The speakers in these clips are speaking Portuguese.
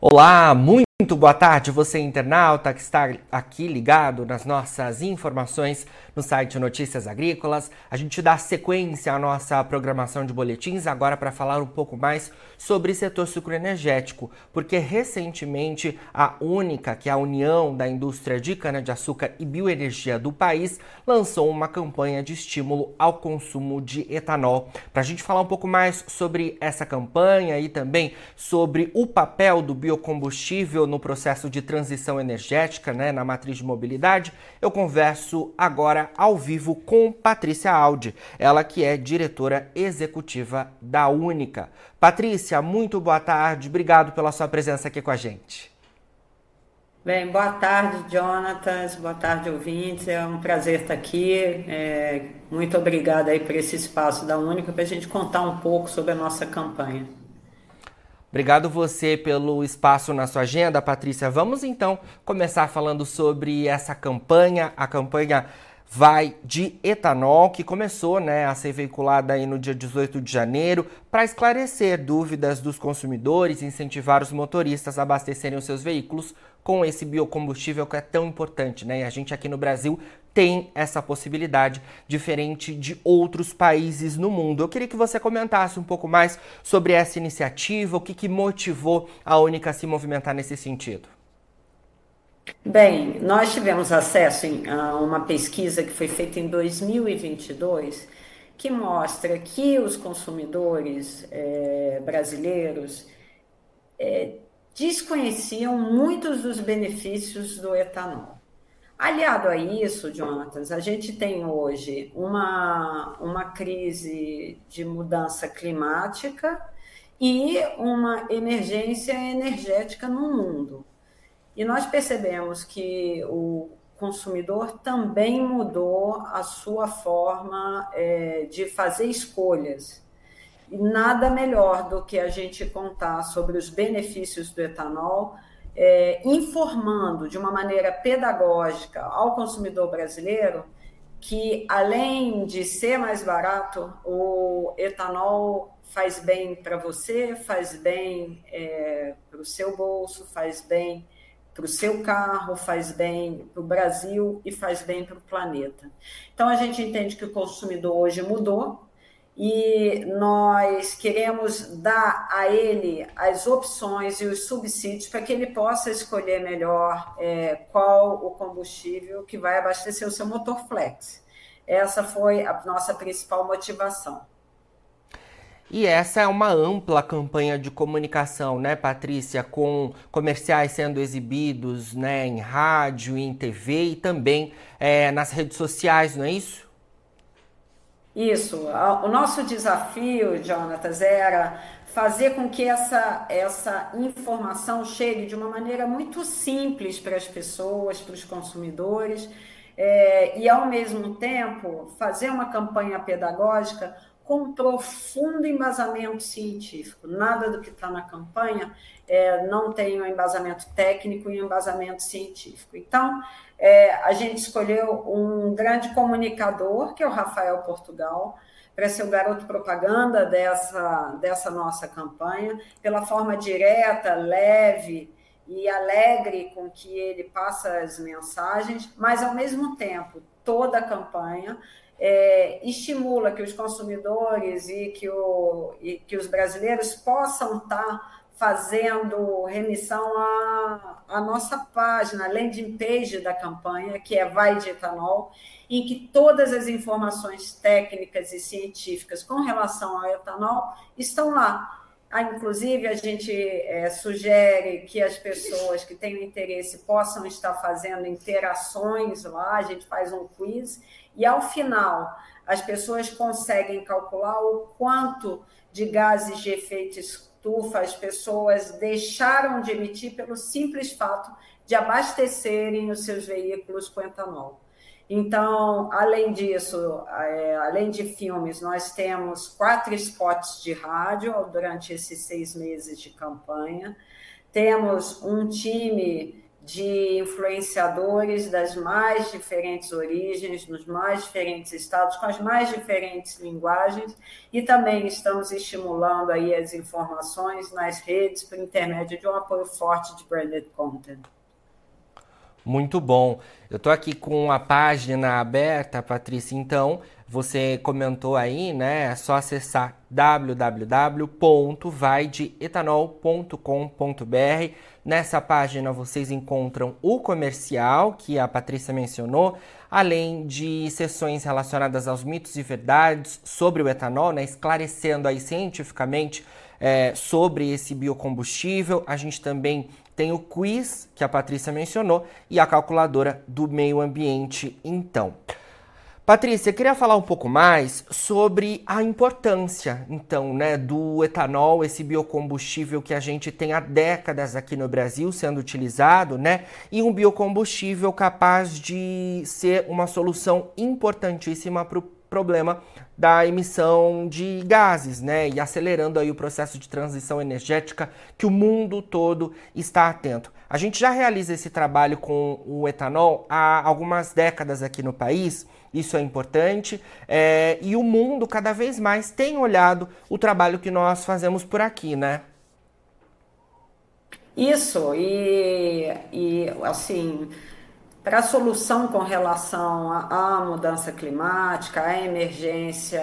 Olá, muito boa tarde, você internauta que está aqui ligado nas nossas informações no site Notícias Agrícolas. A gente dá sequência à nossa programação de boletins agora para falar um pouco mais sobre setor sucroenergético, porque recentemente a Única, que é a União da Indústria de Cana-de-Açúcar e Bioenergia do país, lançou uma campanha de estímulo ao consumo de etanol. Para a gente falar um pouco mais sobre essa campanha e também sobre o papel do biocombustível no processo de transição energética, né, na matriz de mobilidade, eu converso agora ao vivo com Patrícia Aldi, ela que é diretora executiva da Única. Patrícia, muito boa tarde, obrigado pela sua presença aqui com a gente. Bem, boa tarde, Jonatas, boa tarde, ouvintes. É um prazer estar aqui. É, muito obrigada aí por esse espaço da Única para a gente contar um pouco sobre a nossa campanha. Obrigado você pelo espaço na sua agenda, Patrícia. Vamos então começar falando sobre essa campanha, a campanha vai de etanol, que começou né, a ser veiculada aí no dia 18 de janeiro, para esclarecer dúvidas dos consumidores, incentivar os motoristas a abastecerem os seus veículos com esse biocombustível que é tão importante. Né? E a gente aqui no Brasil tem essa possibilidade, diferente de outros países no mundo. Eu queria que você comentasse um pouco mais sobre essa iniciativa, o que, que motivou a Única a se movimentar nesse sentido. Bem, nós tivemos acesso a uma pesquisa que foi feita em 2022 que mostra que os consumidores é, brasileiros é, desconheciam muitos dos benefícios do etanol. Aliado a isso, Jonatas, a gente tem hoje uma, uma crise de mudança climática e uma emergência energética no mundo. E nós percebemos que o consumidor também mudou a sua forma é, de fazer escolhas. E nada melhor do que a gente contar sobre os benefícios do etanol, é, informando de uma maneira pedagógica ao consumidor brasileiro que, além de ser mais barato, o etanol faz bem para você, faz bem é, para o seu bolso, faz bem para o seu carro, faz bem para o Brasil e faz bem para o planeta. Então a gente entende que o consumidor hoje mudou e nós queremos dar a ele as opções e os subsídios para que ele possa escolher melhor é, qual o combustível que vai abastecer o seu motor flex. Essa foi a nossa principal motivação. E essa é uma ampla campanha de comunicação, né, Patrícia, com comerciais sendo exibidos né, em rádio, em TV e também é, nas redes sociais, não é isso? Isso. O nosso desafio, Jonatas, era fazer com que essa, essa informação chegue de uma maneira muito simples para as pessoas, para os consumidores, é, e ao mesmo tempo fazer uma campanha pedagógica com profundo embasamento científico. Nada do que está na campanha é, não tem um embasamento técnico e um embasamento científico. Então, é, a gente escolheu um grande comunicador, que é o Rafael Portugal, para ser o garoto propaganda dessa, dessa nossa campanha, pela forma direta, leve e alegre com que ele passa as mensagens, mas, ao mesmo tempo, toda a campanha é, estimula que os consumidores e que, o, e que os brasileiros possam estar fazendo remissão à, à nossa página, a landing page da campanha, que é Vai de Etanol, em que todas as informações técnicas e científicas com relação ao etanol estão lá. Ah, inclusive, a gente é, sugere que as pessoas que tenham interesse possam estar fazendo interações lá, a gente faz um quiz e ao final as pessoas conseguem calcular o quanto de gases de efeito estufa as pessoas deixaram de emitir pelo simples fato de abastecerem os seus veículos com etanol. Então, além disso, é, além de filmes, nós temos quatro spots de rádio durante esses seis meses de campanha. Temos um time de influenciadores das mais diferentes origens, nos mais diferentes estados, com as mais diferentes linguagens, e também estamos estimulando aí as informações nas redes por intermédio de um apoio forte de branded content. Muito bom. Eu estou aqui com a página aberta, Patrícia, então você comentou aí, né? É só acessar www.vaideetanol.com.br. Nessa página vocês encontram o comercial que a Patrícia mencionou, além de sessões relacionadas aos mitos e verdades sobre o etanol, né? Esclarecendo aí cientificamente é, sobre esse biocombustível. A gente também tem o quiz que a Patrícia mencionou e a calculadora do meio ambiente, então. Patrícia, queria falar um pouco mais sobre a importância, então, né, do etanol, esse biocombustível que a gente tem há décadas aqui no Brasil sendo utilizado, né, e um biocombustível capaz de ser uma solução importantíssima para o problema da emissão de gases, né, e acelerando aí o processo de transição energética que o mundo todo está atento. A gente já realiza esse trabalho com o etanol há algumas décadas aqui no país, isso é importante, é, e o mundo cada vez mais tem olhado o trabalho que nós fazemos por aqui, né? Isso, e, e assim, para a solução com relação à mudança climática, à emergência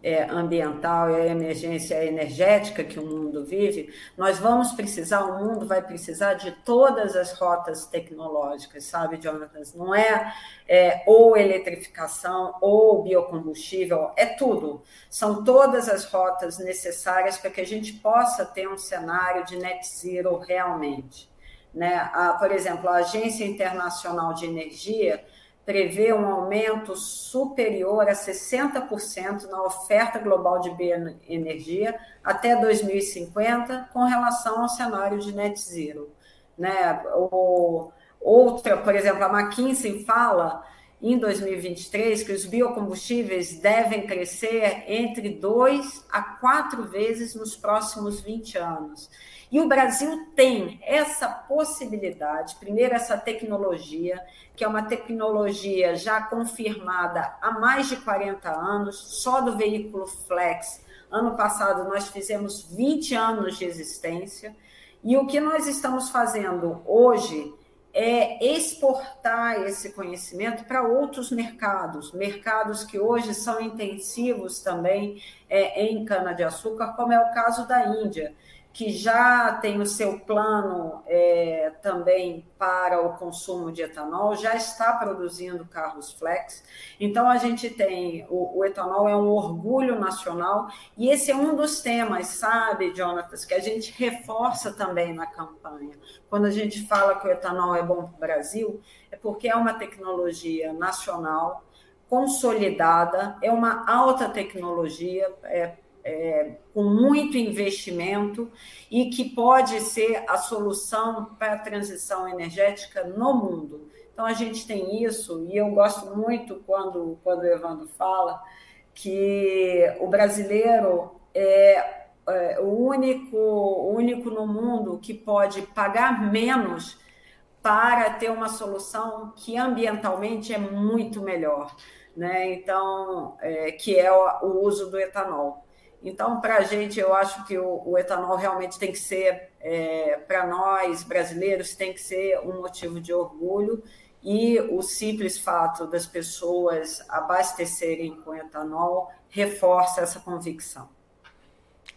é, ambiental e à emergência energética que o mundo vive, nós vamos precisar, o mundo vai precisar de todas as rotas tecnológicas, sabe, Jonathan? Não é, é ou eletrificação ou biocombustível, é tudo. São todas as rotas necessárias para que a gente possa ter um cenário de net zero realmente. Né? A, por exemplo, a Agência Internacional de Energia prevê um aumento superior a 60% na oferta global de bioenergia até 2050 com relação ao cenário de net zero. Né? O, outra, por exemplo, a McKinsey fala em 2023 que os biocombustíveis devem crescer entre 2 a 4 vezes nos próximos 20 anos. E o Brasil tem essa possibilidade, primeiro, essa tecnologia, que é uma tecnologia já confirmada há mais de 40 anos, só do veículo flex. Ano passado nós fizemos 20 anos de existência, e o que nós estamos fazendo hoje é exportar esse conhecimento para outros mercados, mercados que hoje são intensivos também é, em cana-de-açúcar, como é o caso da Índia que já tem o seu plano é, também para o consumo de etanol, já está produzindo carros flex. Então, a gente tem o, o, etanol é um orgulho nacional e esse é um dos temas, sabe, Jonatas, que a gente reforça também na campanha. Quando a gente fala que o etanol é bom para o Brasil, é porque é uma tecnologia nacional consolidada, é uma alta tecnologia, é, é, com muito investimento e que pode ser a solução para a transição energética no mundo. Então, a gente tem isso, e eu gosto muito quando, quando o Evandro fala que o brasileiro é, é o único, o único no mundo que pode pagar menos para ter uma solução que ambientalmente é muito melhor, né? Então, é, que é o, o uso do etanol. Então, para a gente, eu acho que o, o, etanol realmente tem que ser, é, para nós brasileiros, tem que ser um motivo de orgulho. E o simples fato das pessoas abastecerem com etanol reforça essa convicção.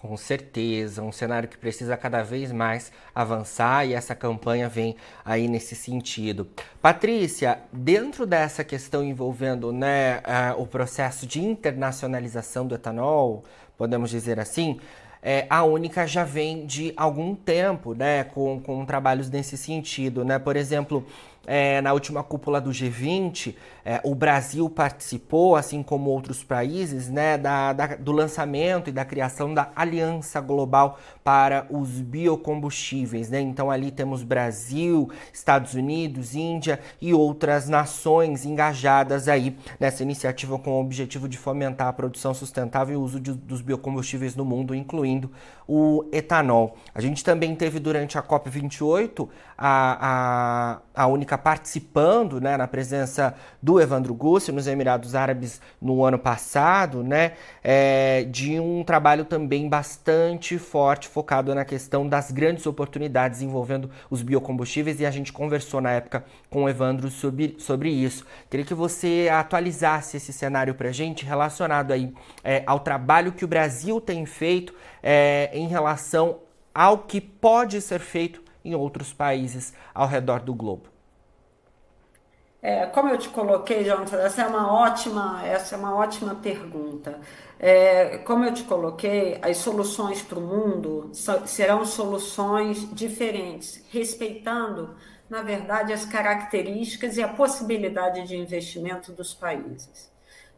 Com certeza, um cenário que precisa cada vez mais avançar e essa campanha vem aí nesse sentido. Patrícia, dentro dessa questão envolvendo né, uh, o processo de internacionalização do etanol, podemos dizer assim, é, a Única já vem de algum tempo, né, com, com trabalhos nesse sentido, né? Por exemplo, é, na última cúpula do G20, é, o Brasil participou, assim como outros países, né, da, da, do lançamento e da criação da Aliança Global para os Biocombustíveis. Né? Então, ali temos Brasil, Estados Unidos, Índia e outras nações engajadas aí nessa iniciativa com o objetivo de fomentar a produção sustentável e o uso de, dos biocombustíveis no mundo, incluindo o etanol. A gente também teve durante a COP28 a, a, a única participando né, na presença do Evandro Gussi nos Emirados Árabes no ano passado, né, é, de um trabalho também bastante forte focado na questão das grandes oportunidades envolvendo os biocombustíveis e a gente conversou na época com o Evandro sobre, sobre isso. Queria que você atualizasse esse cenário para a gente relacionado aí é, ao trabalho que o Brasil tem feito é, em relação ao que pode ser feito em outros países ao redor do globo? É, como eu te coloquei, Jonathan, essa é uma ótima, essa é uma ótima pergunta. É, como eu te coloquei, as soluções para o mundo serão soluções diferentes, respeitando, na verdade, as características e a possibilidade de investimento dos países.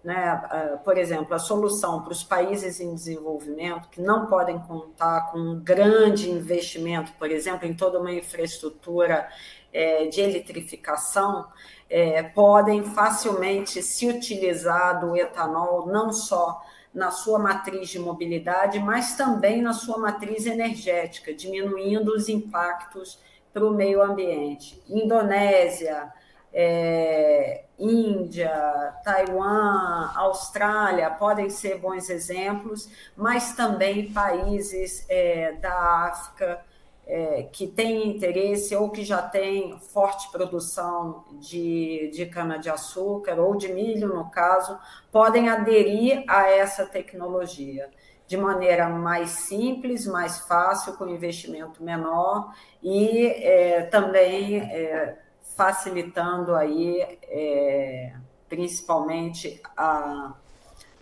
Né? Ah, por exemplo, a solução para os países em desenvolvimento que não podem contar com um grande investimento, por exemplo, em toda uma infraestrutura é, de eletrificação, é, podem facilmente se utilizar do etanol não só na sua matriz de mobilidade, mas também na sua matriz energética, diminuindo os impactos para o meio ambiente. Indonésia, é, Índia, Taiwan, Austrália podem ser bons exemplos, mas também países é, da África é, que têm interesse ou que já têm forte produção de, de cana-de-açúcar ou de milho, no caso, podem aderir a essa tecnologia de maneira mais simples, mais fácil, com investimento menor e é, também é, facilitando aí é, principalmente a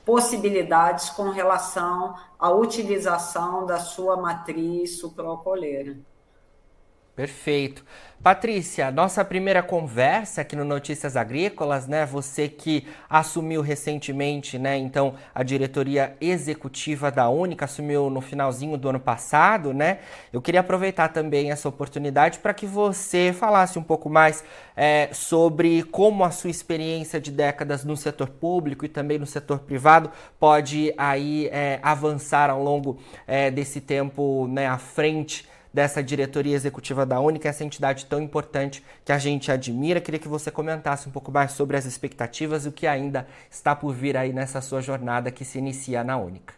possibilidades com relação à utilização da sua matriz sucroalcooleira. Perfeito. Patrícia, nossa primeira conversa aqui no Notícias Agrícolas, né? Você que assumiu recentemente, né? Então, a diretoria executiva da Única assumiu no finalzinho do ano passado, né? Eu queria aproveitar também essa oportunidade para que você falasse um pouco mais é, sobre como a sua experiência de décadas no setor público e também no setor privado pode aí é, avançar ao longo é, desse tempo, né? À frente dessa diretoria executiva da Única, essa entidade tão importante que a gente admira. Queria que você comentasse um pouco mais sobre as expectativas e o que ainda está por vir aí nessa sua jornada que se inicia na Única.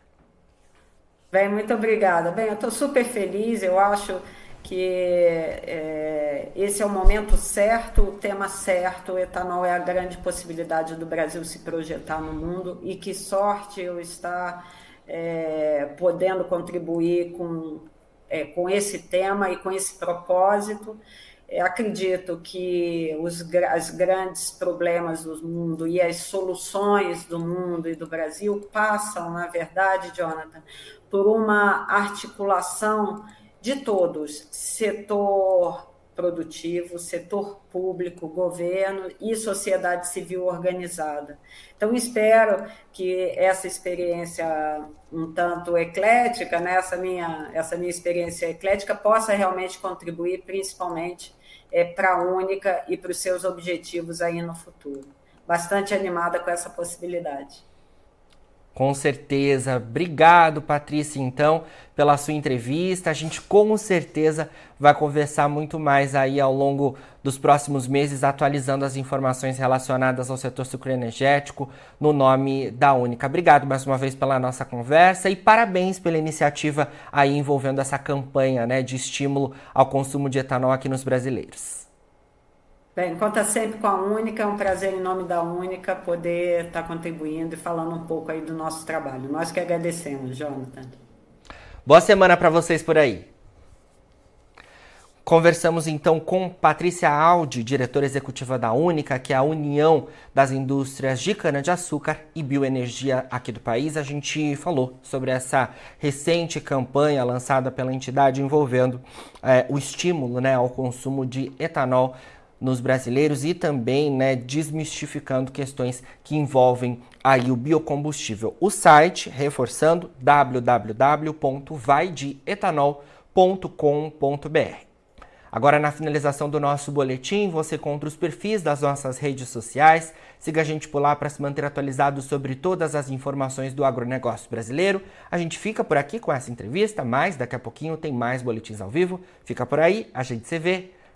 Bem, muito obrigada. Bem, eu estou super feliz, eu acho que é, esse é o momento certo, o tema certo, o etanol é a grande possibilidade do Brasil se projetar no mundo e que sorte eu estar é, podendo contribuir com é, com esse tema e com esse propósito. É, acredito que os as grandes problemas do mundo e as soluções do mundo e do Brasil passam, na verdade, Jonathan, por uma articulação de todos, setor produtivo, setor público, governo e sociedade civil organizada. Então, espero que essa experiência um tanto eclética, né, essa, minha, essa minha experiência eclética, possa realmente contribuir, principalmente, é, para a Única e para os seus objetivos aí no futuro. Bastante animada com essa possibilidade. Com certeza. Obrigado, Patrícia, então, pela sua entrevista. A gente com certeza vai conversar muito mais aí ao longo dos próximos meses, atualizando as informações relacionadas ao setor sucroenergético no nome da Única. Obrigado mais uma vez pela nossa conversa e parabéns pela iniciativa aí envolvendo essa campanha né, de estímulo ao consumo de etanol aqui nos brasileiros. Bem, conta sempre com a Única, é um prazer em nome da Única poder estar contribuindo e falando um pouco aí do nosso trabalho. Nós que agradecemos, Jonathan. Boa semana para vocês por aí. Conversamos então com Patrícia Aldi, diretora executiva da Única, que é a União das Indústrias de Cana-de-Açúcar e Bioenergia aqui do país. A gente falou sobre essa recente campanha lançada pela entidade envolvendo é, o estímulo né, ao consumo de etanol nos brasileiros e também né, desmistificando questões que envolvem aí o biocombustível. O site, reforçando, www.vaidietanol.com.br. Agora, na finalização do nosso boletim, você encontra os perfis das nossas redes sociais. Siga a gente por lá para se manter atualizado sobre todas as informações do agronegócio brasileiro. A gente fica por aqui com essa entrevista, mas daqui a pouquinho tem mais boletins ao vivo. Fica por aí, a gente se vê.